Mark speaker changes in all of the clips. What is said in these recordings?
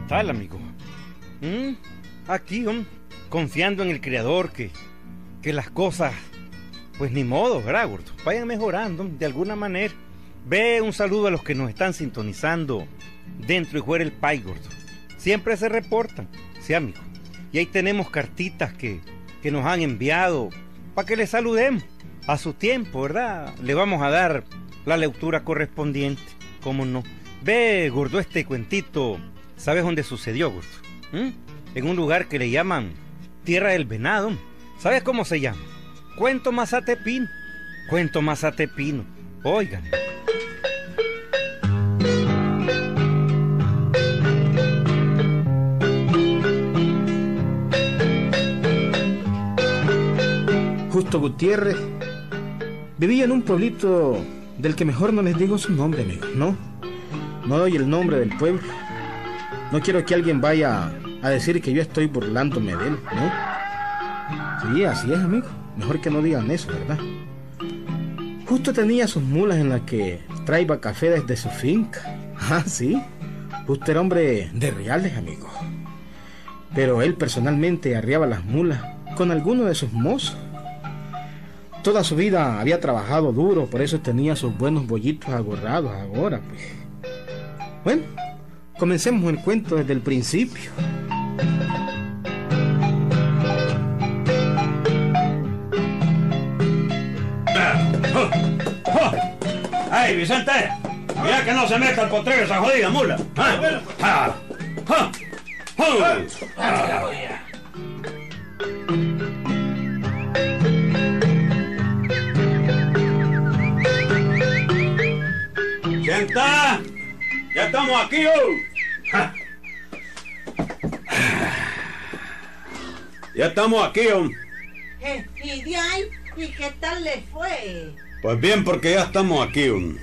Speaker 1: tal, amigo? ¿Mm? Aquí, confiando en el Creador que, que las cosas, pues ni modo, ¿verdad, gordo? Vayan mejorando de alguna manera. Ve un saludo a los que nos están sintonizando dentro y fuera el pay, gordo. Siempre se reportan, sí, amigo. Y ahí tenemos cartitas que, que nos han enviado para que les saludemos a su tiempo, ¿verdad? Le vamos a dar la lectura correspondiente, ¿cómo no? Ve, gordo, este cuentito. ¿Sabes dónde sucedió, gordo? ¿Mm? En un lugar que le llaman Tierra del Venado. ¿Sabes cómo se llama? Cuento Mazatepino. Cuento Mazatepino. Oigan.
Speaker 2: Justo Gutiérrez vivía en un pueblito del que mejor no les digo su nombre, amigo, ¿no? No doy el nombre del pueblo. No quiero que alguien vaya a decir que yo estoy burlándome de él, ¿no? Sí, así es, amigo. Mejor que no digan eso, ¿verdad? Justo tenía sus mulas en las que traía café desde su finca. Ah, sí. Justo era hombre de reales, amigo. Pero él personalmente arriaba las mulas con alguno de sus mozos. Toda su vida había trabajado duro, por eso tenía sus buenos bollitos agorrados ahora, pues. Bueno, comencemos el cuento desde el principio.
Speaker 3: ¡Ay, Vicente! Mira que no se meta el potrero esa jodida mula. ¡Ah! ¡Ah! ¡Ah! ¡Sienta! ¡Ya estamos aquí, oh! Ya estamos aquí, oh.
Speaker 4: Eh, ¿Y de ahí? ¿Y qué tal le fue?
Speaker 3: Pues bien, porque ya estamos aquí. um.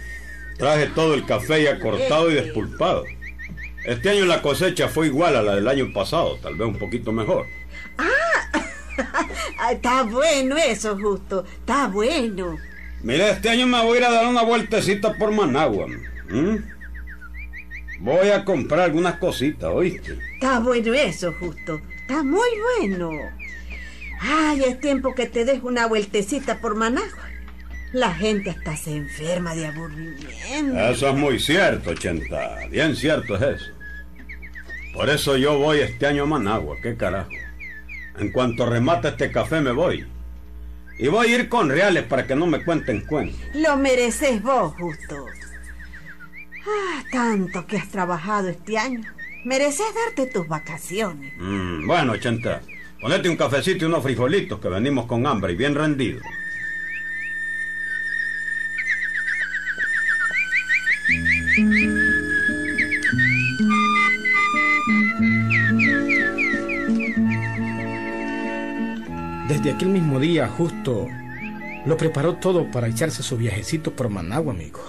Speaker 3: Traje todo el café ya cortado y despulpado. Este año la cosecha fue igual a la del año pasado, tal vez un poquito mejor.
Speaker 4: Ah, está bueno eso, justo. Está bueno.
Speaker 3: Mira, este año me voy a ir a dar una vueltecita por Managua. ¿m? Voy a comprar algunas cositas, ¿oíste?
Speaker 4: Está bueno eso, justo. Está muy bueno. Ay, es tiempo que te des una vueltecita por Managua. La gente hasta se enferma de aburrimiento.
Speaker 3: Eso es muy cierto, Chenta. Bien cierto es eso. Por eso yo voy este año a Managua, qué carajo. En cuanto remate este café me voy. Y voy a ir con reales para que no me cuenten cuentos.
Speaker 4: Lo mereces vos, justo. Ah, tanto que has trabajado este año. Mereces darte tus vacaciones.
Speaker 3: Mm, bueno, Chenta, ponete un cafecito y unos frijolitos que venimos con hambre y bien rendidos.
Speaker 2: Desde aquel mismo día, justo, lo preparó todo para echarse su viajecito por Managua, amigo.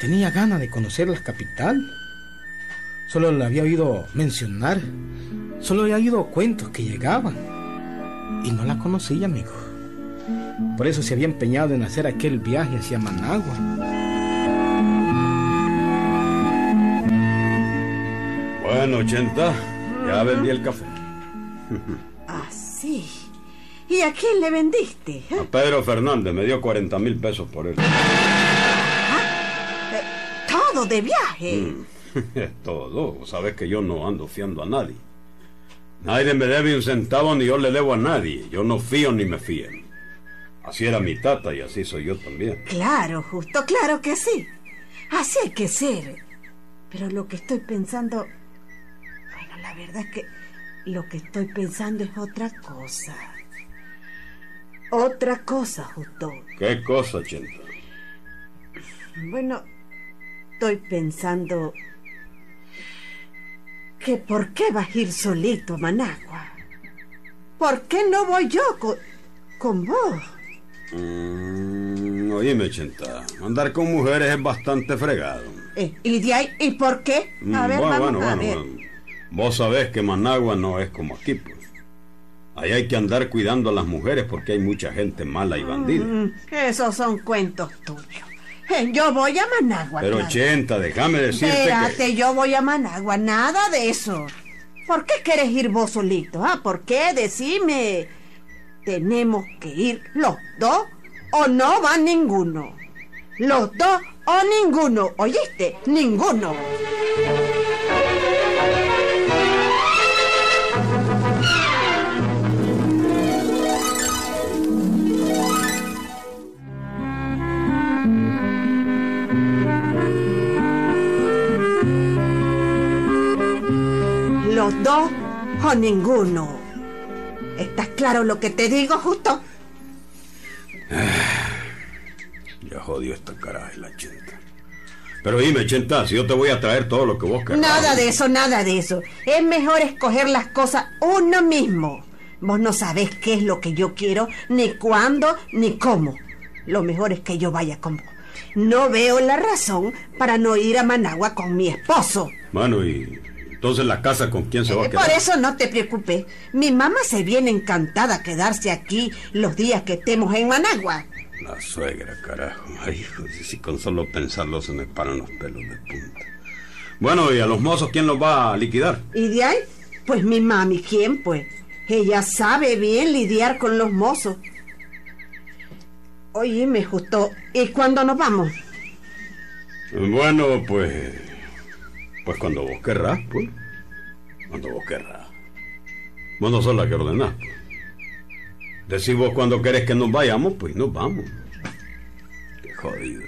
Speaker 2: Tenía ganas de conocer la capital. Solo le había oído mencionar, solo había oído cuentos que llegaban. Y no la conocía, amigo. Por eso se había empeñado en hacer aquel viaje hacia Managua.
Speaker 3: Bueno, Chenta, ya vendí el café.
Speaker 4: Así. Ah, ¿Y a quién le vendiste?
Speaker 3: A Pedro Fernández me dio 40 mil pesos por él.
Speaker 4: Eh, todo de viaje.
Speaker 3: Mm. Es todo. Sabes que yo no ando fiando a nadie. Nadie me debe un centavo ni yo le debo a nadie. Yo no fío ni me fíen. Así era mi tata y así soy yo también.
Speaker 4: Claro, justo, claro que sí. Así hay que ser. Pero lo que estoy pensando... Bueno, la verdad es que lo que estoy pensando es otra cosa. Otra cosa, justo.
Speaker 3: ¿Qué cosa, Chenta?
Speaker 4: Bueno, estoy pensando que por qué vas a ir solito a Managua. ¿Por qué no voy yo con, con vos?
Speaker 3: Mm, oíme, Chenta. Andar con mujeres es bastante fregado.
Speaker 4: Eh, ¿Y de ahí? ¿Y por qué?
Speaker 3: Mm,
Speaker 4: A ver,
Speaker 3: bueno,
Speaker 4: vamos
Speaker 3: bueno,
Speaker 4: a
Speaker 3: bueno,
Speaker 4: ver.
Speaker 3: bueno. Vos sabés que Managua no es como aquí, pues. Ahí hay que andar cuidando a las mujeres porque hay mucha gente mala y bandida.
Speaker 4: Mm, esos son cuentos tuyos. Eh, Yo voy a Managua.
Speaker 3: Pero
Speaker 4: claro.
Speaker 3: ochenta, déjame decirte
Speaker 4: Espérate,
Speaker 3: que...
Speaker 4: yo voy a Managua, nada de eso. ¿Por qué quieres ir vos solito? Ah, ¿por qué? Decime. ¿Tenemos que ir los dos o no va ninguno? Los dos o ninguno. ¿Oíste? Ninguno. Dos o ninguno. ¿Estás claro lo que te digo, justo?
Speaker 3: Ya jodió esta caraja de la chenta. Pero dime, chenta, si yo te voy a traer todo lo que vos querrás.
Speaker 4: Nada de eso, nada de eso. Es mejor escoger las cosas uno mismo. Vos no sabés qué es lo que yo quiero, ni cuándo, ni cómo. Lo mejor es que yo vaya con vos. No veo la razón para no ir a Managua con mi esposo.
Speaker 3: Mano, y entonces la casa con quién se va a quedar.
Speaker 4: Por eso no te preocupes. Mi mamá se viene encantada a quedarse aquí los días que estemos en Managua.
Speaker 3: La suegra, carajo. Ay, hijo, si- con solo pensarlo se me paran los pelos de punta. Bueno, ¿y a los mozos quién los va a liquidar?
Speaker 4: ¿Y de ahí? Pues mi mami, ¿quién pues? Ella sabe bien lidiar con los mozos. Oye, me justo. ¿Y cuándo nos vamos?
Speaker 3: Bueno, pues... Pues cuando vos querrás, pues. Cuando vos querrás. Vos no sos la que ordenás. pues. Decís vos cuando querés que nos vayamos, pues nos vamos. Qué jodido.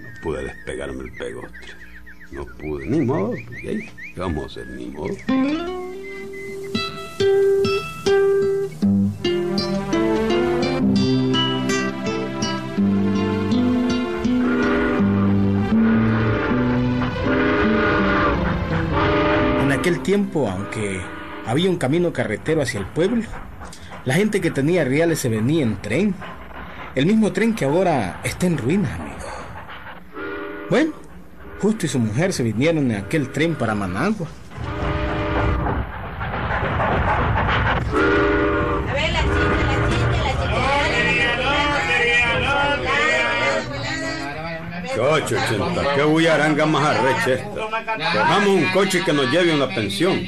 Speaker 3: No pude despegarme el pegote. No pude. Ni modo. pues, ¿y ahí? ¿Qué vamos a hacer? Ni modo.
Speaker 2: Tiempo, aunque había un camino carretero hacia el pueblo, la gente que tenía reales se venía en tren. El mismo tren que ahora está en ruinas, amigo. Bueno, Justo y su mujer se vinieron en aquel tren para Managua.
Speaker 3: 80. Qué bullaranga más arrecha esta. Cojamos un coche que nos lleve a una pensión.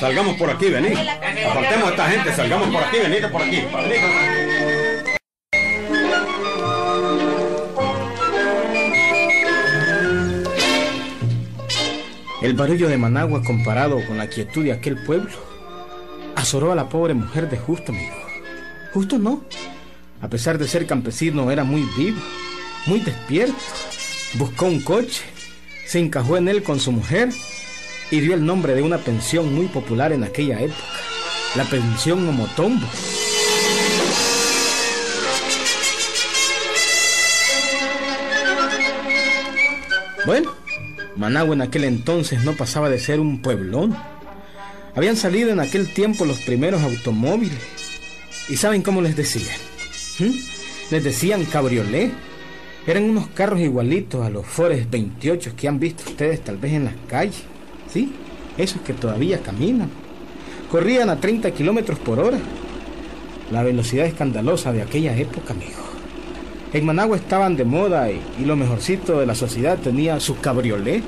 Speaker 3: Salgamos por aquí, venid. Apartemos a esta gente, salgamos por aquí, venid por aquí.
Speaker 2: El barullo de Managua comparado con la quietud de aquel pueblo azoró a la pobre mujer de Justo, amigo. Justo no. A pesar de ser campesino, era muy vivo, muy despierto Buscó un coche, se encajó en él con su mujer y dio el nombre de una pensión muy popular en aquella época, la pensión Momotombo. Bueno, Managua en aquel entonces no pasaba de ser un pueblón. Habían salido en aquel tiempo los primeros automóviles. ¿Y saben cómo les decían? ¿Mm? Les decían cabriolet. Eran unos carros igualitos a los Forest 28 que han visto ustedes tal vez en las calles. ¿Sí? Esos que todavía caminan. Corrían a 30 kilómetros por hora. La velocidad escandalosa de aquella época, amigo. En Managua estaban de moda y, y lo mejorcito de la sociedad tenía su cabriolet.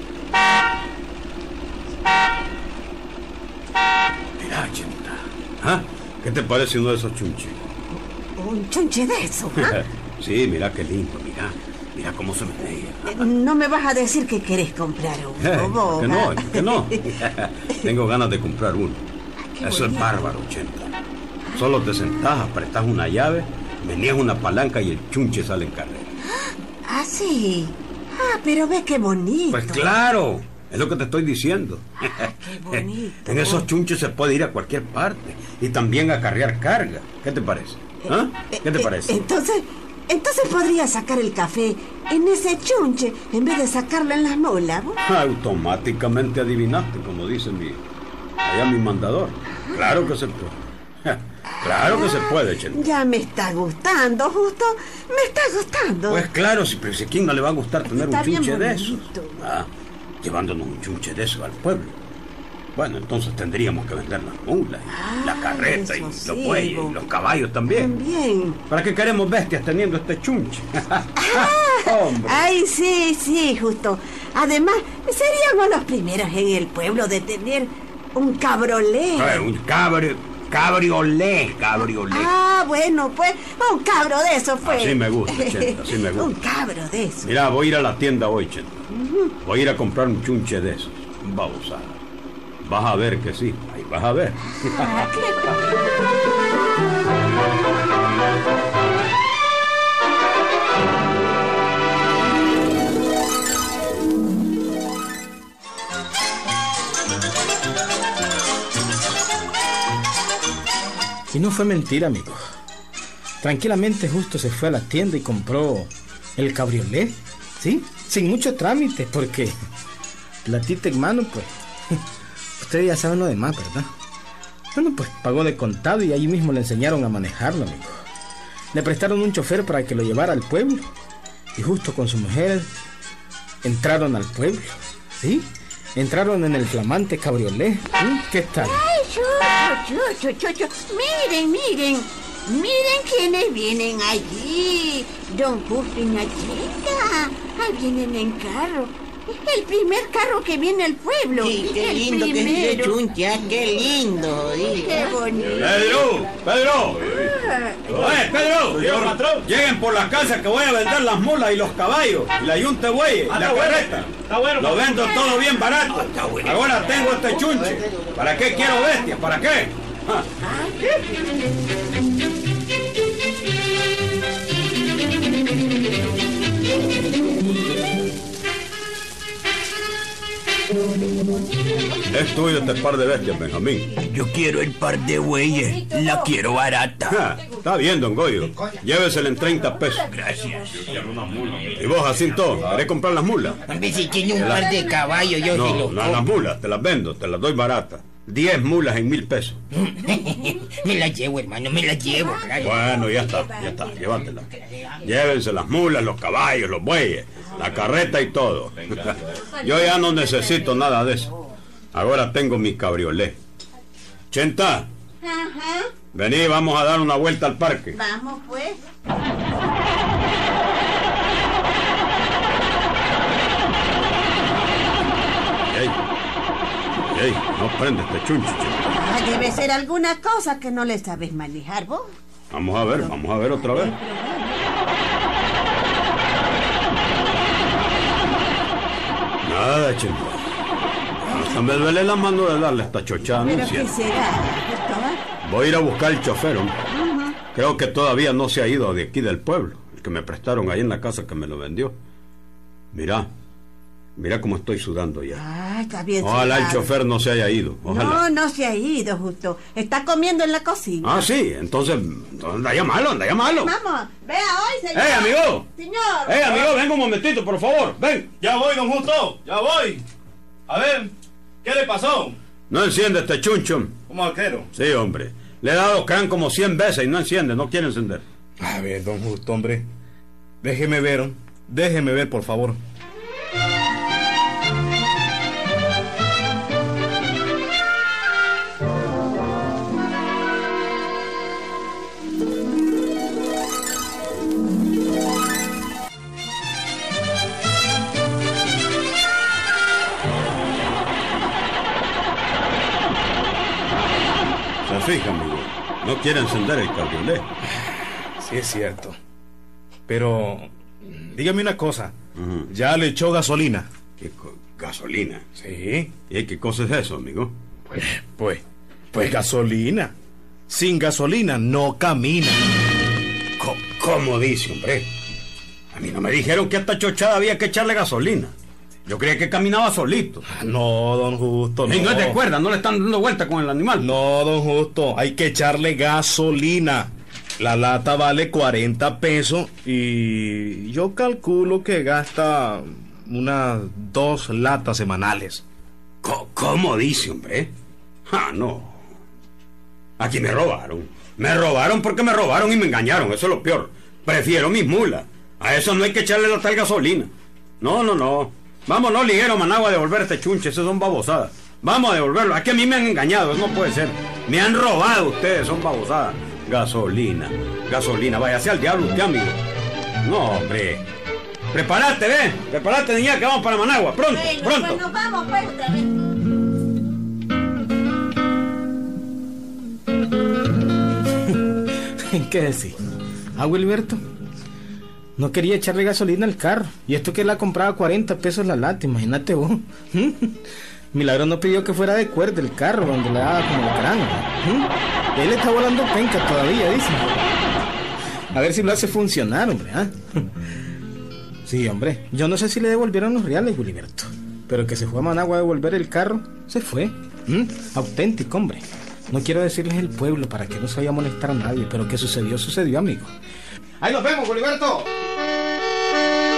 Speaker 3: Mira, chenta. ¿Ah? ¿Qué te parece uno de esos chunches?
Speaker 4: Un chunche de eso, ¿ah?
Speaker 3: sí, mira qué lindo, mira. Mira cómo se menea.
Speaker 4: Eh, No me vas a decir que querés comprar uno,
Speaker 3: Eh,
Speaker 4: vos,
Speaker 3: que no,
Speaker 4: ¿ah?
Speaker 3: que no. Tengo ganas de comprar uno.
Speaker 4: qué
Speaker 3: Eso es bárbaro, chenta. Solo te sentás, apretás una llave, meneas una palanca y el chunche sale en carrera.
Speaker 4: Ah, sí. Ah, pero ve qué bonito.
Speaker 3: Pues claro, es lo que te estoy diciendo.
Speaker 4: qué bonito.
Speaker 3: En esos chunches se puede ir a cualquier parte y también a cargar carga. ¿Qué te parece? ¿Ah? ¿Qué te
Speaker 4: Eh,
Speaker 3: parece?
Speaker 4: Entonces, entonces podría sacar el café en ese chunche en vez de sacarlo en las mulas. ¿vos?
Speaker 3: Automáticamente adivinaste, como dice mi, allá mi mandador. Claro que se puede. Claro que se puede, Chenta.
Speaker 4: Ya me está gustando, justo. Me está gustando.
Speaker 3: Pues claro, si, pero si a quién no le va a gustar tener
Speaker 4: Está
Speaker 3: un chunche de esos. Ah, llevándonos un chunche de esos al pueblo. Bueno, entonces tendríamos que vender las mulas, y la
Speaker 4: Ah,
Speaker 3: carreta y los
Speaker 4: sí,
Speaker 3: bueyes y los caballos también.
Speaker 4: También.
Speaker 3: ¿Para qué queremos bestias teniendo este chunche? Hombre.
Speaker 4: Ay, sí, sí, justo. Además, seríamos los primeros en el pueblo de tener un cabrolé.
Speaker 3: Eh, un cabri, cabriolé, cabriolé.
Speaker 4: Ah, bueno, pues, un cabro de eso fue.
Speaker 3: Así me gusta, Chenta, así me gusta.
Speaker 4: un cabro de eso.
Speaker 3: Mira, voy a ir a la tienda hoy, Chenta. Voy a ir a comprar un chunche de esos. Un babosada. Vas a ver que sí. Ahí vas a ver.
Speaker 2: Y no fue mentira, amigo. Tranquilamente justo se fue a la tienda y compró el cabriolet, ¿sí? Sin mucho trámite, porque platita en mano, pues. Ya saben lo demás, ¿verdad? Bueno, pues pagó de contado y ahí mismo le enseñaron a manejarlo, amigo. Le prestaron un chofer para que lo llevara al pueblo. Y justo con su mujer entraron al pueblo, ¿sí? Entraron en el flamante cabriolet. ¿sí? ¿Qué tal?
Speaker 5: Ay, chu, chu, chu. Miren, miren. Miren quiénes vienen allí. Don Justo y. Ahí vienen en carro. Es el primer carro que viene al pueblo.
Speaker 6: Sí, qué
Speaker 5: el
Speaker 6: lindo que es
Speaker 5: primero.
Speaker 6: ah, qué lindo. sí.
Speaker 5: Qué bonito.
Speaker 3: ¡Pedro! ¡Pedro! ¡Oye, Pedro!
Speaker 7: Señor patrón.
Speaker 3: Lleguen por la casa que voy a vender las mulas y los caballos. Y la yunta de bueyes,
Speaker 7: Ah,
Speaker 3: la
Speaker 7: está bueno.
Speaker 3: carreta.
Speaker 7: Está bueno,
Speaker 3: Lo vendo todo bien barato. Ahora tengo este chunche. ¿Para qué quiero bestias? ¿Para qué? Ah, Es tuyo este par de bestias, Benjamín.
Speaker 8: Yo quiero el par de bueyes, la quiero barata.
Speaker 3: Ah, está bien, don Goyo. Llévesela en 30 pesos.
Speaker 8: Gracias.
Speaker 3: ¿Y vos, Jacinto? ¿Querés comprar las mulas?
Speaker 6: Hombre, si tiene un par de caballos, yo
Speaker 3: No, las mulas, te las vendo, te las doy baratas. 10 mulas en mil pesos.
Speaker 6: me las llevo, hermano, me las llevo, claro.
Speaker 3: Bueno, ya está, ya está, llévatelas. Llévense las mulas, los caballos, los bueyes, la carreta y todo. Yo ya no necesito nada de eso. Ahora tengo mi cabriolet. Chenta,
Speaker 5: Ajá.
Speaker 3: vení, vamos a dar una vuelta al parque.
Speaker 5: Vamos, pues.
Speaker 3: Ey, ey, no prende este Chenta.
Speaker 4: Ah, debe ser alguna cosa que no le sabes manejar vos.
Speaker 3: Vamos a ver, vamos a ver otra vez. Nada, Chenta. Hasta me duele la mano de darle esta chochada
Speaker 4: Pero.
Speaker 3: Voy a ir a buscar el chofer. hombre. Creo que todavía no se ha ido de aquí del pueblo. El que me prestaron ahí en la casa que me lo vendió. Mira, mira cómo estoy sudando ya.
Speaker 4: Ah, está bien.
Speaker 3: Ojalá el chofer no se haya ido.
Speaker 4: No,
Speaker 3: Ojalá.
Speaker 4: no se ha ido, justo. Está comiendo en la cocina.
Speaker 3: Ah, sí, entonces, anda llamalo, anda llamalo.
Speaker 4: Vamos, vea hoy, señor.
Speaker 3: ¡Eh, amigo!
Speaker 4: Señor.
Speaker 3: ¡Eh, amigo, venga un momentito, por favor! ¡Ven!
Speaker 7: Ya voy, don Justo, ya voy. A ver, ¿qué le pasó?
Speaker 3: No enciende este chuncho.
Speaker 7: ¿Cómo arquero?
Speaker 3: Sí, hombre. Le he dado can como 100 veces y no enciende, no quiere encender.
Speaker 7: A ver, don Justo, hombre. Déjeme ver, déjeme ver, por favor.
Speaker 3: Quiere encender el cabriolet.
Speaker 7: Sí, es cierto. Pero, dígame una cosa. ¿Ya le echó gasolina?
Speaker 3: ¿Qué gasolina?
Speaker 7: Sí.
Speaker 3: ¿Y qué cosa es eso, amigo?
Speaker 7: Pues, pues gasolina. Sin gasolina no camina.
Speaker 3: Co- ¿Cómo dice, hombre? A mí no me dijeron que a esta chochada había que echarle gasolina. Yo creía que caminaba solito.
Speaker 7: No, don Justo, no.
Speaker 3: Y no es de cuerda, no le están dando vuelta con el animal.
Speaker 7: No, don Justo, hay que echarle gasolina. La lata vale 40 pesos y yo calculo que gasta unas dos latas semanales.
Speaker 3: Co- ¿Cómo dice, hombre? Ah, no. Aquí me robaron. Me robaron porque me robaron y me engañaron. Eso es lo peor. Prefiero mis mulas. A eso no hay que echarle la tal gasolina. No, no, no. Vámonos, liguero, Managua, a devolver este chunche. Esas son babosadas. Vamos a devolverlo. Aquí a mí me han engañado, no puede ser. Me han robado ustedes, son babosadas. Gasolina, gasolina, váyase al diablo usted, amigo. No, hombre. Prepárate, ve. Prepárate, niña, que vamos para Managua. Pronto,
Speaker 5: Bueno,
Speaker 3: pronto.
Speaker 5: pues nos vamos pues otra vez.
Speaker 2: ¿Qué decir? Ah, Wilberto. No quería echarle gasolina al carro. Y esto que la compraba a 40 pesos la lata, imagínate vos. Milagro no pidió que fuera de cuerda el carro donde le daba como el cráneo. Él está volando penca todavía, dice. A ver si lo hace funcionar, hombre. ¿ah? Sí, hombre. Yo no sé si le devolvieron los reales, Wilberto. Pero que se fue a Managua a devolver el carro, se fue. ¿Mm? Auténtico, hombre. No quiero decirles el pueblo para que no se vaya a molestar a nadie, pero que sucedió, sucedió, amigo. Ahí nos vemos, Wilberto. Thank you.